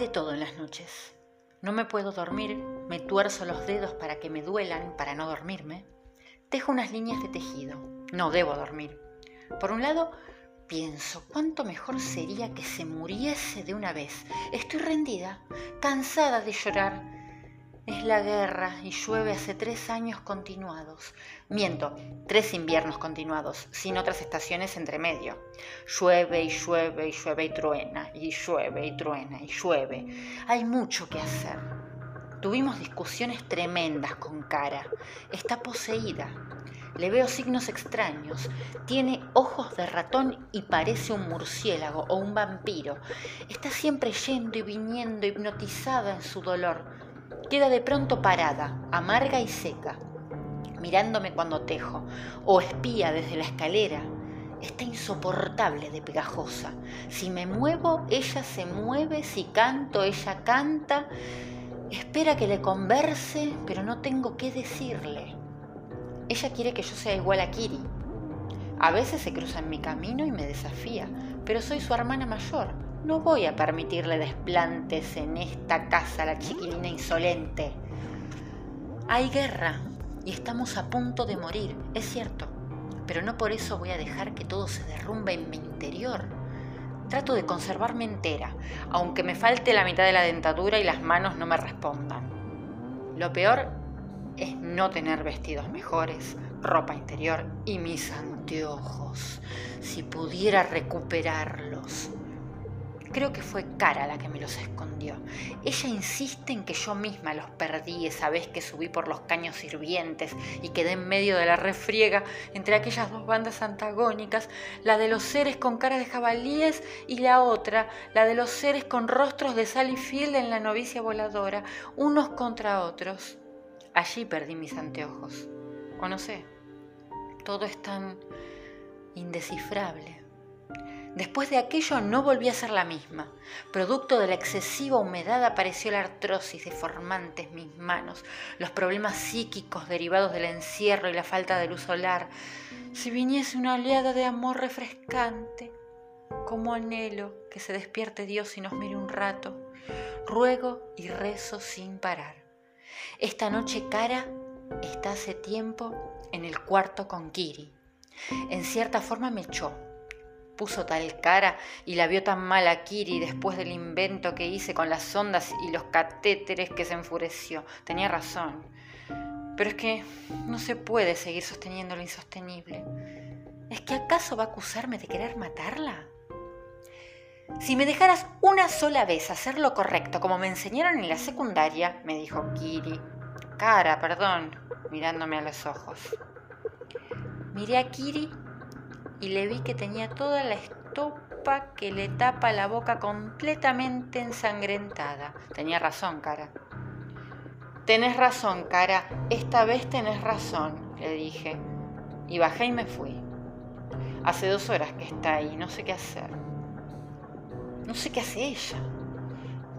de todo en las noches. No me puedo dormir, me tuerzo los dedos para que me duelan, para no dormirme. Tejo unas líneas de tejido. No debo dormir. Por un lado, pienso cuánto mejor sería que se muriese de una vez. Estoy rendida, cansada de llorar es la guerra y llueve hace tres años continuados. Miento, tres inviernos continuados, sin otras estaciones entre medio. Llueve y llueve y llueve y truena, y llueve y truena y llueve. Hay mucho que hacer. Tuvimos discusiones tremendas con Cara. Está poseída. Le veo signos extraños. Tiene ojos de ratón y parece un murciélago o un vampiro. Está siempre yendo y viniendo hipnotizada en su dolor queda de pronto parada, amarga y seca, mirándome cuando tejo, o espía desde la escalera. Está insoportable de pegajosa. Si me muevo, ella se mueve, si canto, ella canta. Espera que le converse, pero no tengo qué decirle. Ella quiere que yo sea igual a Kiri. A veces se cruza en mi camino y me desafía, pero soy su hermana mayor no voy a permitirle desplantes en esta casa la chiquilina insolente. Hay guerra y estamos a punto de morir, es cierto, pero no por eso voy a dejar que todo se derrumbe en mi interior. Trato de conservarme entera, aunque me falte la mitad de la dentadura y las manos no me respondan. Lo peor es no tener vestidos mejores, ropa interior y mis anteojos. Si pudiera recuperarlos. Creo que fue Cara la que me los escondió. Ella insiste en que yo misma los perdí esa vez que subí por los caños hirvientes y quedé en medio de la refriega entre aquellas dos bandas antagónicas, la de los seres con cara de jabalíes y la otra, la de los seres con rostros de Sally Field en la novicia voladora, unos contra otros. Allí perdí mis anteojos. O no sé, todo es tan indescifrable. Después de aquello no volví a ser la misma. Producto de la excesiva humedad apareció la artrosis deformante en mis manos, los problemas psíquicos derivados del encierro y la falta de luz solar. Si viniese una oleada de amor refrescante, como anhelo que se despierte Dios y nos mire un rato, ruego y rezo sin parar. Esta noche cara está hace tiempo en el cuarto con Kiri. En cierta forma me echó puso tal cara y la vio tan mal a Kiri después del invento que hice con las ondas y los catéteres que se enfureció. Tenía razón. Pero es que no se puede seguir sosteniendo lo insostenible. ¿Es que acaso va a acusarme de querer matarla? Si me dejaras una sola vez hacer lo correcto como me enseñaron en la secundaria, me dijo Kiri. Cara, perdón, mirándome a los ojos. Miré a Kiri y le vi que tenía toda la estopa que le tapa la boca completamente ensangrentada. Tenía razón, cara. Tenés razón, cara, esta vez tenés razón, le dije. Y bajé y me fui. Hace dos horas que está ahí, no sé qué hacer. No sé qué hace ella.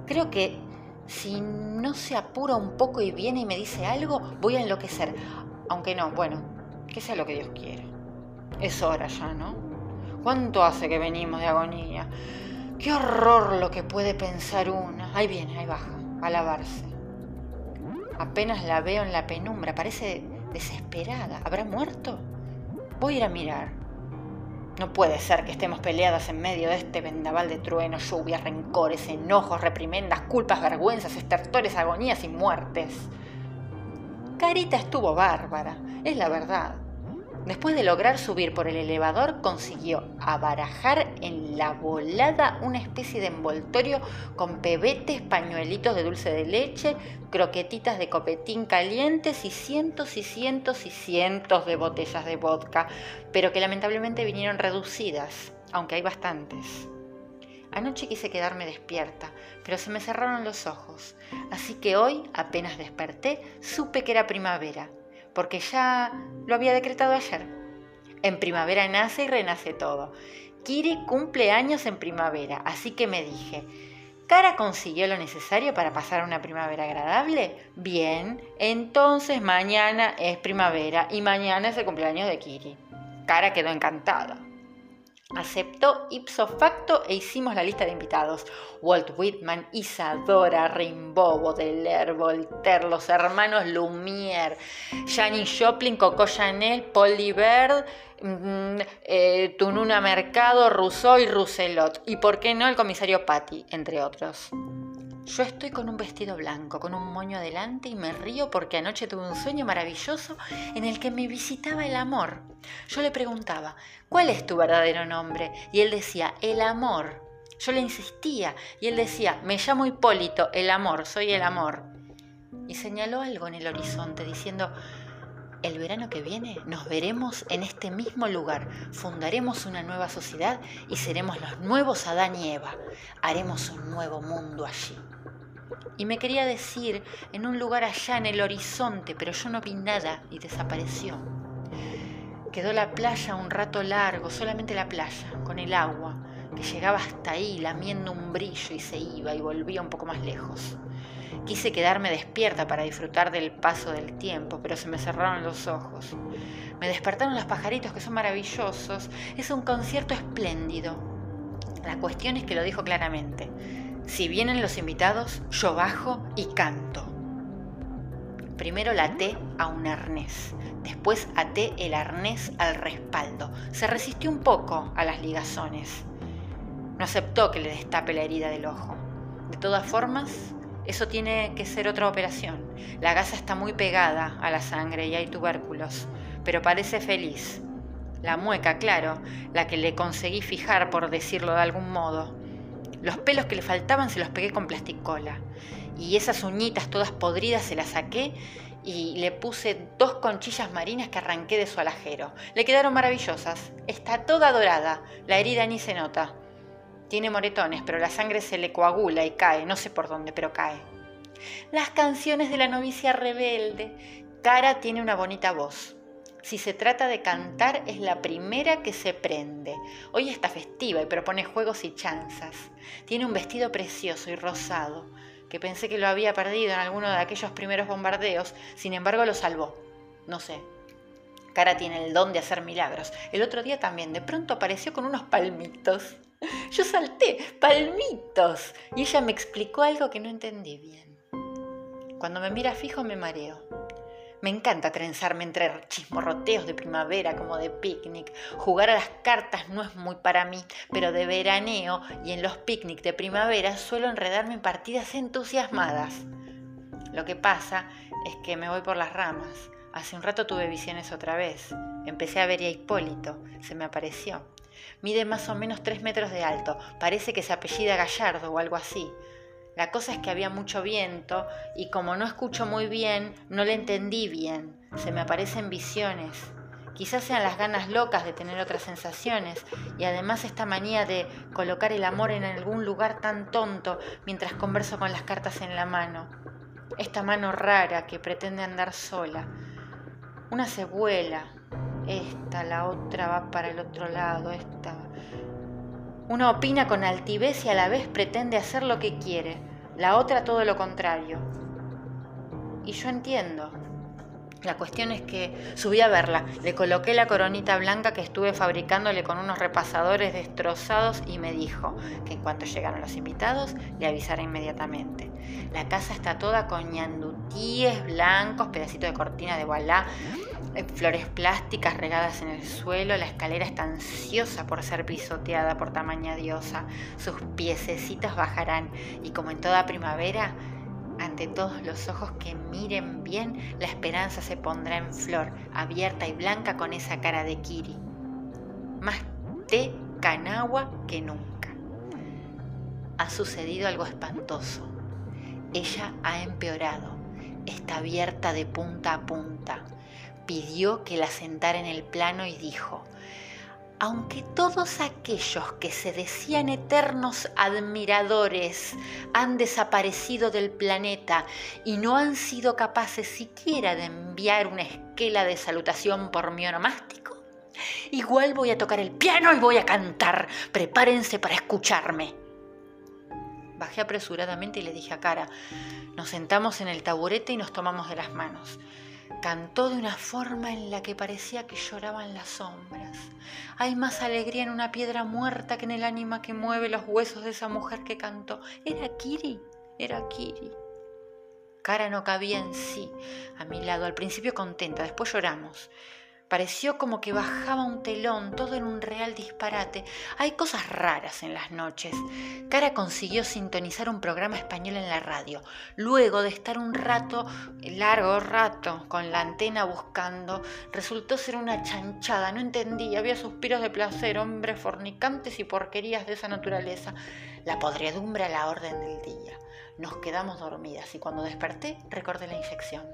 Creo que si no se apura un poco y viene y me dice algo, voy a enloquecer. Aunque no, bueno, que sea lo que Dios quiera. Es hora ya, ¿no? ¿Cuánto hace que venimos de agonía? Qué horror lo que puede pensar una. Ahí viene, ahí baja, a lavarse. Apenas la veo en la penumbra, parece desesperada. ¿Habrá muerto? Voy a ir a mirar. No puede ser que estemos peleadas en medio de este vendaval de truenos, lluvias, rencores, enojos, reprimendas, culpas, vergüenzas, estertores, agonías y muertes. Carita estuvo bárbara, es la verdad. Después de lograr subir por el elevador, consiguió abarajar en la volada una especie de envoltorio con pebetes, pañuelitos de dulce de leche, croquetitas de copetín calientes y cientos y cientos y cientos de botellas de vodka, pero que lamentablemente vinieron reducidas, aunque hay bastantes. Anoche quise quedarme despierta, pero se me cerraron los ojos, así que hoy, apenas desperté, supe que era primavera porque ya lo había decretado ayer. En primavera nace y renace todo. Kiri cumple años en primavera, así que me dije, ¿Cara consiguió lo necesario para pasar una primavera agradable? Bien, entonces mañana es primavera y mañana es el cumpleaños de Kiri. Cara quedó encantada. Aceptó ipso facto e hicimos la lista de invitados. Walt Whitman, Isadora, Rimbaud, Baudelaire, Voltaire, los hermanos Lumière, Janis Joplin, Coco Chanel, Paul Libert, mm, eh, Tununa Mercado, Rousseau y Rousselot. Y por qué no el comisario Patty, entre otros. Yo estoy con un vestido blanco, con un moño adelante y me río porque anoche tuve un sueño maravilloso en el que me visitaba el amor. Yo le preguntaba, ¿cuál es tu verdadero nombre? Y él decía, el amor. Yo le insistía y él decía, me llamo Hipólito, el amor, soy el amor. Y señaló algo en el horizonte diciendo, el verano que viene nos veremos en este mismo lugar, fundaremos una nueva sociedad y seremos los nuevos Adán y Eva. Haremos un nuevo mundo allí. Y me quería decir en un lugar allá en el horizonte, pero yo no vi nada y desapareció. Quedó la playa un rato largo, solamente la playa, con el agua, que llegaba hasta ahí lamiendo un brillo y se iba y volvía un poco más lejos. Quise quedarme despierta para disfrutar del paso del tiempo, pero se me cerraron los ojos. Me despertaron los pajaritos que son maravillosos. Es un concierto espléndido. La cuestión es que lo dijo claramente. Si vienen los invitados, yo bajo y canto. Primero la até a un arnés, después até el arnés al respaldo. Se resistió un poco a las ligazones. No aceptó que le destape la herida del ojo. De todas formas, eso tiene que ser otra operación. La gasa está muy pegada a la sangre y hay tubérculos, pero parece feliz. La mueca, claro, la que le conseguí fijar, por decirlo de algún modo. Los pelos que le faltaban se los pegué con plasticola. Y esas uñitas todas podridas se las saqué y le puse dos conchillas marinas que arranqué de su alajero. Le quedaron maravillosas. Está toda dorada. La herida ni se nota. Tiene moretones, pero la sangre se le coagula y cae, no sé por dónde, pero cae. Las canciones de la novicia rebelde. Cara tiene una bonita voz. Si se trata de cantar, es la primera que se prende. Hoy está festiva y propone juegos y chanzas. Tiene un vestido precioso y rosado, que pensé que lo había perdido en alguno de aquellos primeros bombardeos, sin embargo lo salvó. No sé. Cara tiene el don de hacer milagros. El otro día también de pronto apareció con unos palmitos. Yo salté, palmitos. Y ella me explicó algo que no entendí bien. Cuando me mira fijo me mareo. Me encanta trenzarme entre chismorroteos de primavera como de picnic. Jugar a las cartas no es muy para mí, pero de veraneo y en los picnic de primavera suelo enredarme en partidas entusiasmadas. Lo que pasa es que me voy por las ramas. Hace un rato tuve visiones otra vez. Empecé a ver a Hipólito, se me apareció. Mide más o menos tres metros de alto, parece que se apellida Gallardo o algo así. La cosa es que había mucho viento y como no escucho muy bien, no le entendí bien. Se me aparecen visiones. Quizás sean las ganas locas de tener otras sensaciones y además esta manía de colocar el amor en algún lugar tan tonto mientras converso con las cartas en la mano. Esta mano rara que pretende andar sola. Una se vuela, esta, la otra va para el otro lado, esta. Una opina con altivez y a la vez pretende hacer lo que quiere, la otra todo lo contrario. Y yo entiendo. La cuestión es que subí a verla, le coloqué la coronita blanca que estuve fabricándole con unos repasadores destrozados y me dijo que en cuanto llegaran los invitados le avisara inmediatamente. La casa está toda con ñandutíes blancos, pedacitos de cortina de voilá, eh, flores plásticas regadas en el suelo, la escalera está ansiosa por ser pisoteada por tamaña diosa, sus piececitos bajarán y como en toda primavera, ante todos los ojos que miren bien, la esperanza se pondrá en flor, abierta y blanca con esa cara de Kiri. Más té canagua que nunca. Ha sucedido algo espantoso. Ella ha empeorado. Está abierta de punta a punta pidió que la sentara en el plano y dijo, aunque todos aquellos que se decían eternos admiradores han desaparecido del planeta y no han sido capaces siquiera de enviar una esquela de salutación por mi onomástico, igual voy a tocar el piano y voy a cantar. Prepárense para escucharme. Bajé apresuradamente y le dije a Cara, nos sentamos en el taburete y nos tomamos de las manos. Cantó de una forma en la que parecía que lloraban las sombras. Hay más alegría en una piedra muerta que en el ánima que mueve los huesos de esa mujer que cantó. Era Kiri, era Kiri. Cara no cabía en sí, a mi lado, al principio contenta, después lloramos. Pareció como que bajaba un telón, todo en un real disparate. Hay cosas raras en las noches. Cara consiguió sintonizar un programa español en la radio. Luego de estar un rato, largo rato, con la antena buscando, resultó ser una chanchada. No entendía, había suspiros de placer, hombres fornicantes y porquerías de esa naturaleza. La podredumbre a la orden del día. Nos quedamos dormidas y cuando desperté recordé la infección.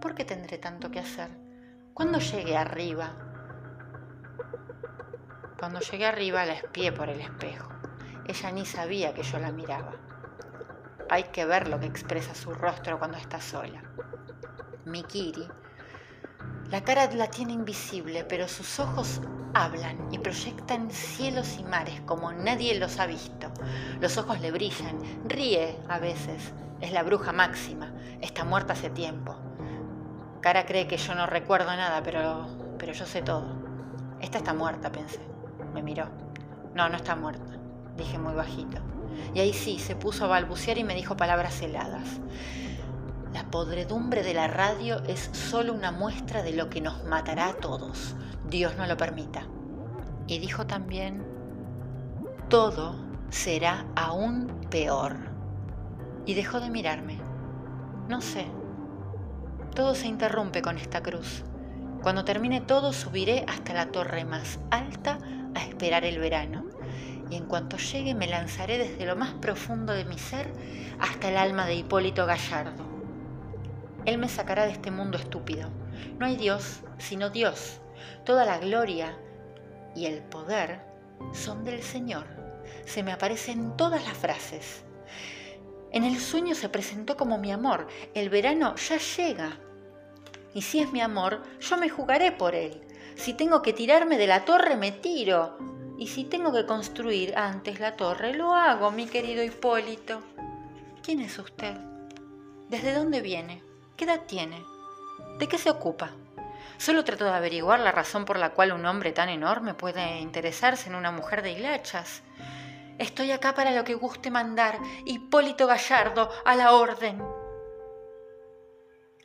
¿Por qué tendré tanto que hacer? Cuando llegué arriba, cuando llegué arriba la espié por el espejo. Ella ni sabía que yo la miraba. Hay que ver lo que expresa su rostro cuando está sola. Mikiri, la cara la tiene invisible, pero sus ojos hablan y proyectan cielos y mares como nadie los ha visto. Los ojos le brillan, ríe a veces. Es la bruja máxima, está muerta hace tiempo. Cara cree que yo no recuerdo nada, pero, pero yo sé todo. Esta está muerta, pensé. Me miró. No, no está muerta, dije muy bajito. Y ahí sí, se puso a balbucear y me dijo palabras heladas. La podredumbre de la radio es solo una muestra de lo que nos matará a todos. Dios no lo permita. Y dijo también, todo será aún peor. Y dejó de mirarme. No sé, todo se interrumpe con esta cruz. Cuando termine todo subiré hasta la torre más alta a esperar el verano. Y en cuanto llegue me lanzaré desde lo más profundo de mi ser hasta el alma de Hipólito Gallardo. Él me sacará de este mundo estúpido. No hay Dios, sino Dios. Toda la gloria y el poder son del Señor. Se me aparecen todas las frases. En el sueño se presentó como mi amor. El verano ya llega. Y si es mi amor, yo me jugaré por él. Si tengo que tirarme de la torre, me tiro. Y si tengo que construir antes la torre, lo hago, mi querido Hipólito. ¿Quién es usted? ¿Desde dónde viene? ¿Qué edad tiene? ¿De qué se ocupa? Solo trato de averiguar la razón por la cual un hombre tan enorme puede interesarse en una mujer de hilachas. Estoy acá para lo que guste mandar. Hipólito Gallardo, a la orden.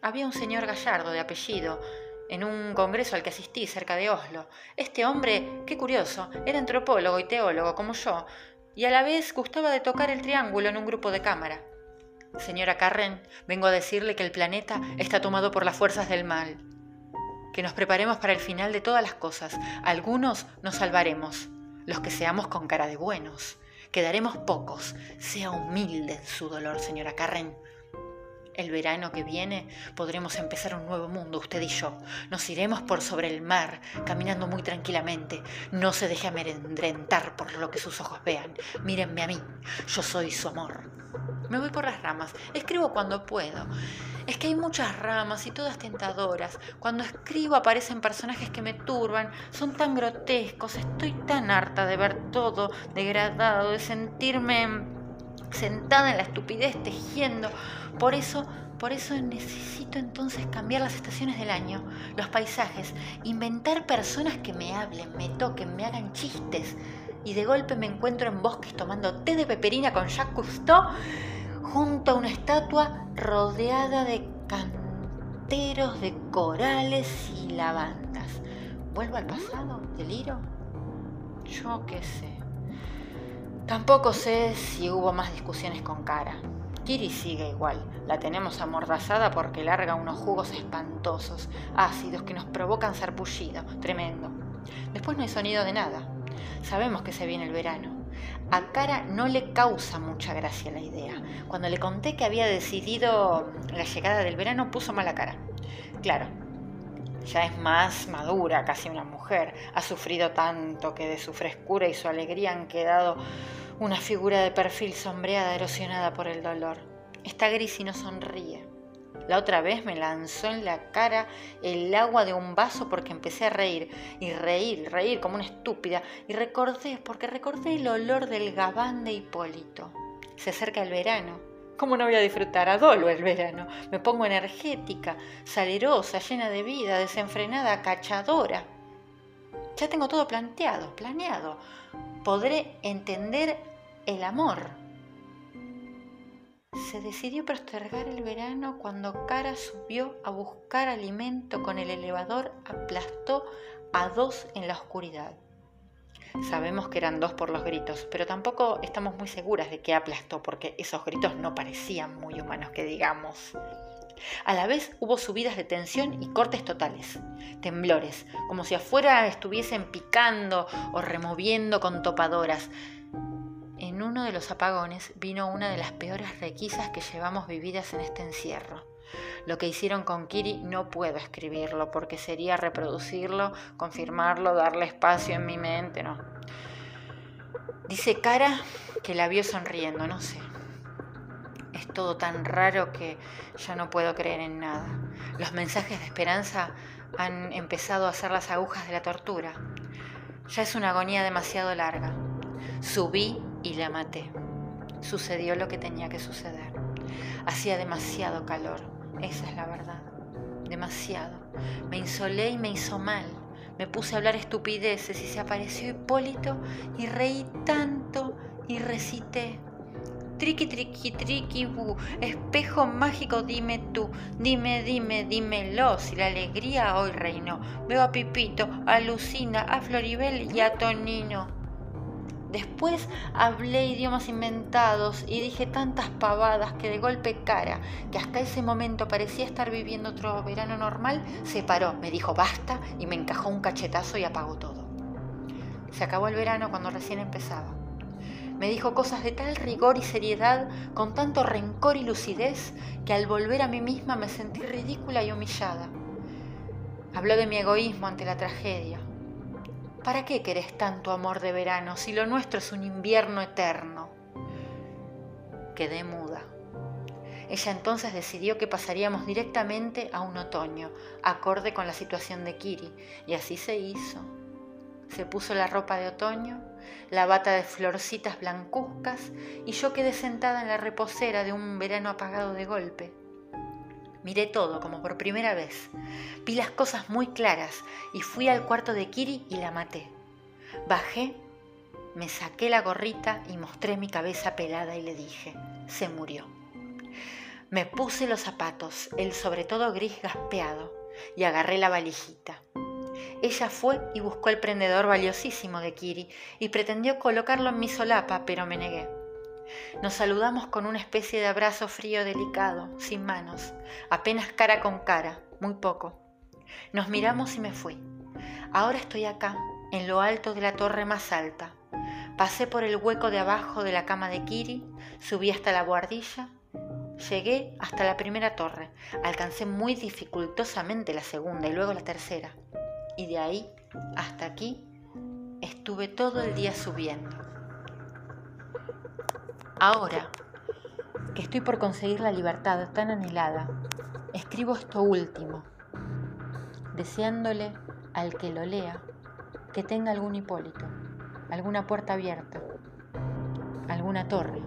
Había un señor Gallardo de apellido en un congreso al que asistí cerca de Oslo. Este hombre, qué curioso, era antropólogo y teólogo como yo, y a la vez gustaba de tocar el triángulo en un grupo de cámara. Señora Carren, vengo a decirle que el planeta está tomado por las fuerzas del mal. Que nos preparemos para el final de todas las cosas. Algunos nos salvaremos, los que seamos con cara de buenos. Quedaremos pocos. Sea humilde su dolor, señora Carren. El verano que viene podremos empezar un nuevo mundo, usted y yo. Nos iremos por sobre el mar, caminando muy tranquilamente. No se deje amedrentar por lo que sus ojos vean. Mírenme a mí, yo soy su amor. Me voy por las ramas, escribo cuando puedo. Es que hay muchas ramas y todas tentadoras. Cuando escribo aparecen personajes que me turban, son tan grotescos, estoy tan harta de ver todo degradado, de sentirme sentada en la estupidez tejiendo. Por eso, por eso necesito entonces cambiar las estaciones del año, los paisajes, inventar personas que me hablen, me toquen, me hagan chistes. Y de golpe me encuentro en bosques tomando té de peperina con Jacques Cousteau junto a una estatua rodeada de canteros de corales y lavandas. ¿Vuelvo al pasado? ¿Deliro? Yo qué sé. Tampoco sé si hubo más discusiones con Cara. Kiri sigue igual. La tenemos amordazada porque larga unos jugos espantosos, ácidos, que nos provocan sarpullido. Tremendo. Después no hay sonido de nada. Sabemos que se viene el verano. A Cara no le causa mucha gracia la idea. Cuando le conté que había decidido la llegada del verano, puso mala cara. Claro, ya es más madura, casi una mujer. Ha sufrido tanto que de su frescura y su alegría han quedado una figura de perfil sombreada, erosionada por el dolor. Está gris y no sonríe. La otra vez me lanzó en la cara el agua de un vaso porque empecé a reír y reír, reír como una estúpida. Y recordé, porque recordé el olor del gabán de Hipólito. Se acerca el verano ¿Cómo no voy a disfrutar? Adolo el verano. Me pongo energética, salerosa, llena de vida, desenfrenada, cachadora. Ya tengo todo planteado, planeado. Podré entender el amor. Se decidió postergar el verano cuando Cara subió a buscar alimento con el elevador, aplastó a dos en la oscuridad. Sabemos que eran dos por los gritos, pero tampoco estamos muy seguras de que aplastó porque esos gritos no parecían muy humanos que digamos. A la vez hubo subidas de tensión y cortes totales, temblores, como si afuera estuviesen picando o removiendo con topadoras. En uno de los apagones vino una de las peores requisas que llevamos vividas en este encierro. Lo que hicieron con Kiri no puedo escribirlo porque sería reproducirlo, confirmarlo, darle espacio en mi mente, no. Dice Cara que la vio sonriendo, no sé. Es todo tan raro que ya no puedo creer en nada. Los mensajes de esperanza han empezado a hacer las agujas de la tortura. Ya es una agonía demasiado larga. Subí y la maté. Sucedió lo que tenía que suceder. Hacía demasiado calor, esa es la verdad. Demasiado. Me insolé y me hizo mal. Me puse a hablar estupideces y se apareció Hipólito y reí tanto y recité. Triqui, triqui, triqui, bu, espejo mágico, dime tú, dime, dime, dímelo, si la alegría hoy reinó. Veo a Pipito, a Lucina, a Floribel y a Tonino. Después hablé idiomas inventados y dije tantas pavadas que de golpe cara, que hasta ese momento parecía estar viviendo otro verano normal, se paró, me dijo basta y me encajó un cachetazo y apagó todo. Se acabó el verano cuando recién empezaba. Me dijo cosas de tal rigor y seriedad, con tanto rencor y lucidez, que al volver a mí misma me sentí ridícula y humillada. Habló de mi egoísmo ante la tragedia, ¿Para qué querés tanto amor de verano si lo nuestro es un invierno eterno? Quedé muda. Ella entonces decidió que pasaríamos directamente a un otoño, acorde con la situación de Kiri, y así se hizo. Se puso la ropa de otoño, la bata de florcitas blancuzcas, y yo quedé sentada en la reposera de un verano apagado de golpe. Miré todo como por primera vez. Vi las cosas muy claras y fui al cuarto de Kiri y la maté. Bajé, me saqué la gorrita y mostré mi cabeza pelada y le dije, se murió. Me puse los zapatos, el sobre todo gris gaspeado, y agarré la valijita. Ella fue y buscó el prendedor valiosísimo de Kiri y pretendió colocarlo en mi solapa, pero me negué. Nos saludamos con una especie de abrazo frío delicado, sin manos, apenas cara con cara, muy poco. Nos miramos y me fui. Ahora estoy acá, en lo alto de la torre más alta. Pasé por el hueco de abajo de la cama de Kiri, subí hasta la guardilla, llegué hasta la primera torre, alcancé muy dificultosamente la segunda y luego la tercera. Y de ahí hasta aquí estuve todo el día subiendo. Ahora que estoy por conseguir la libertad tan anhelada, escribo esto último, deseándole al que lo lea que tenga algún Hipólito, alguna puerta abierta, alguna torre